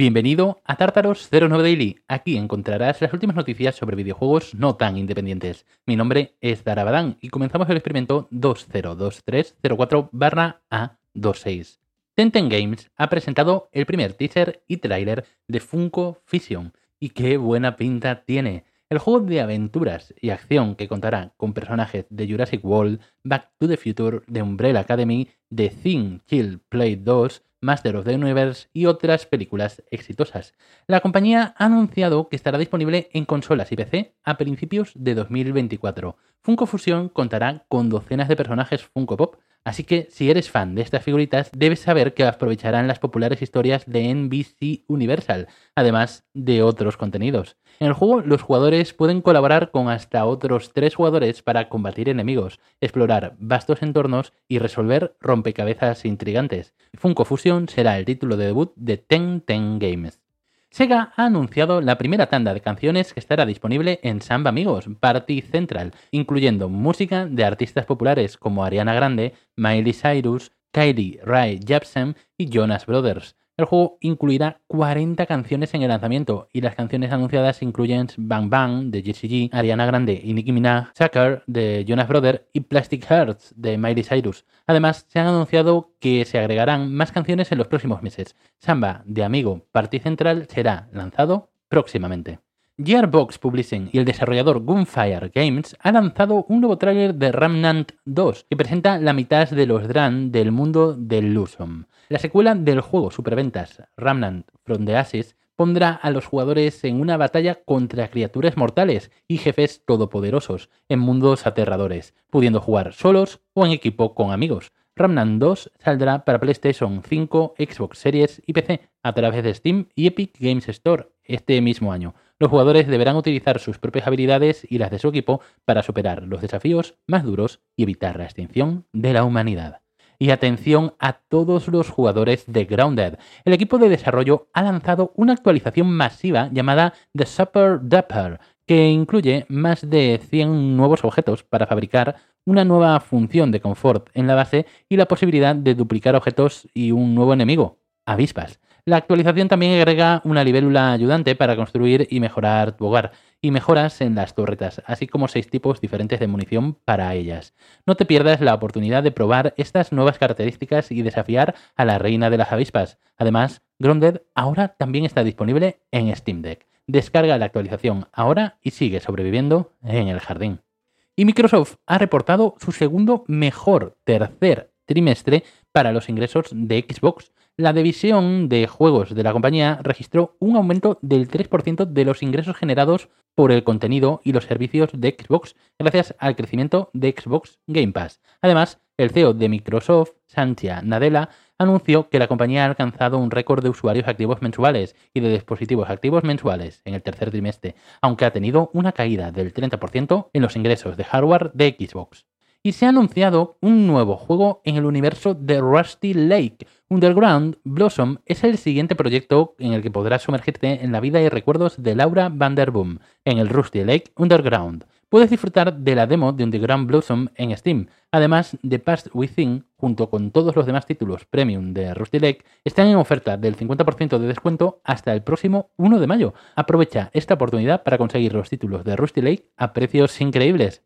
Bienvenido a Tártaros 09 Daily. Aquí encontrarás las últimas noticias sobre videojuegos no tan independientes. Mi nombre es Darabadán y comenzamos el experimento 202304-A26. Tenten Games ha presentado el primer teaser y tráiler de Funko Fusion. Y qué buena pinta tiene. El juego de aventuras y acción que contará con personajes de Jurassic World, Back to the Future, de Umbrella Academy, de Thing Kill Play 2, Master of the Universe y otras películas exitosas. La compañía ha anunciado que estará disponible en consolas y PC a principios de 2024. Funko Fusion contará con docenas de personajes Funko Pop, así que si eres fan de estas figuritas debes saber que aprovecharán las populares historias de NBC Universal, además de otros contenidos. En el juego los jugadores pueden colaborar con hasta otros tres jugadores para combatir enemigos, explorar vastos entornos y resolver rompecabezas intrigantes. Funko Fusion será el título de debut de Ten Ten Games. Sega ha anunciado la primera tanda de canciones que estará disponible en Samba Amigos Party Central, incluyendo música de artistas populares como Ariana Grande, Miley Cyrus, Kylie Ray Jepsen y Jonas Brothers. El juego incluirá 40 canciones en el lanzamiento y las canciones anunciadas incluyen Bang Bang de JCG, Ariana Grande y Nicki Minaj, Sucker de Jonas Brothers y Plastic Hearts de Miley Cyrus. Además, se han anunciado que se agregarán más canciones en los próximos meses. Samba de Amigo Party Central será lanzado próximamente. Gearbox Publishing y el desarrollador Gunfire Games han lanzado un nuevo tráiler de Remnant 2 que presenta la mitad de los Dran del mundo de Lusum. La secuela del juego superventas Remnant from the Ashes pondrá a los jugadores en una batalla contra criaturas mortales y jefes todopoderosos en mundos aterradores, pudiendo jugar solos o en equipo con amigos. Remnant 2 saldrá para PlayStation 5, Xbox Series y PC a través de Steam y Epic Games Store este mismo año. Los jugadores deberán utilizar sus propias habilidades y las de su equipo para superar los desafíos más duros y evitar la extinción de la humanidad. Y atención a todos los jugadores de Grounded. El equipo de desarrollo ha lanzado una actualización masiva llamada The Super Dapper, que incluye más de 100 nuevos objetos para fabricar una nueva función de confort en la base y la posibilidad de duplicar objetos y un nuevo enemigo, avispas. La actualización también agrega una libélula ayudante para construir y mejorar tu hogar, y mejoras en las torretas, así como seis tipos diferentes de munición para ellas. No te pierdas la oportunidad de probar estas nuevas características y desafiar a la reina de las avispas. Además, Grounded ahora también está disponible en Steam Deck. Descarga la actualización ahora y sigue sobreviviendo en el jardín. Y Microsoft ha reportado su segundo mejor tercer trimestre para los ingresos de Xbox la división de juegos de la compañía registró un aumento del 3% de los ingresos generados por el contenido y los servicios de Xbox gracias al crecimiento de Xbox Game Pass. Además, el CEO de Microsoft, Santia Nadella, anunció que la compañía ha alcanzado un récord de usuarios activos mensuales y de dispositivos activos mensuales en el tercer trimestre, aunque ha tenido una caída del 30% en los ingresos de hardware de Xbox y se ha anunciado un nuevo juego en el universo de Rusty Lake. Underground Blossom es el siguiente proyecto en el que podrás sumergirte en la vida y recuerdos de Laura Vanderboom en el Rusty Lake Underground. Puedes disfrutar de la demo de Underground Blossom en Steam. Además, The Past Within, junto con todos los demás títulos premium de Rusty Lake, están en oferta del 50% de descuento hasta el próximo 1 de mayo. Aprovecha esta oportunidad para conseguir los títulos de Rusty Lake a precios increíbles.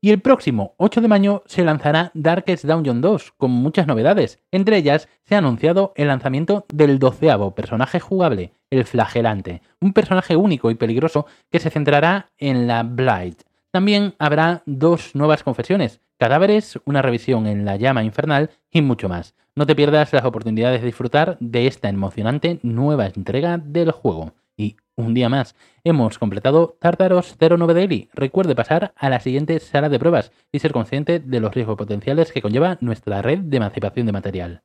Y el próximo 8 de mayo se lanzará Darkest Dungeon 2 con muchas novedades. Entre ellas se ha anunciado el lanzamiento del doceavo personaje jugable, el Flagelante, un personaje único y peligroso que se centrará en la Blight. También habrá dos nuevas confesiones, cadáveres, una revisión en la llama infernal y mucho más. No te pierdas las oportunidades de disfrutar de esta emocionante nueva entrega del juego. Un día más hemos completado Tartaros 09 Daily. Recuerde pasar a la siguiente sala de pruebas y ser consciente de los riesgos potenciales que conlleva nuestra red de emancipación de material.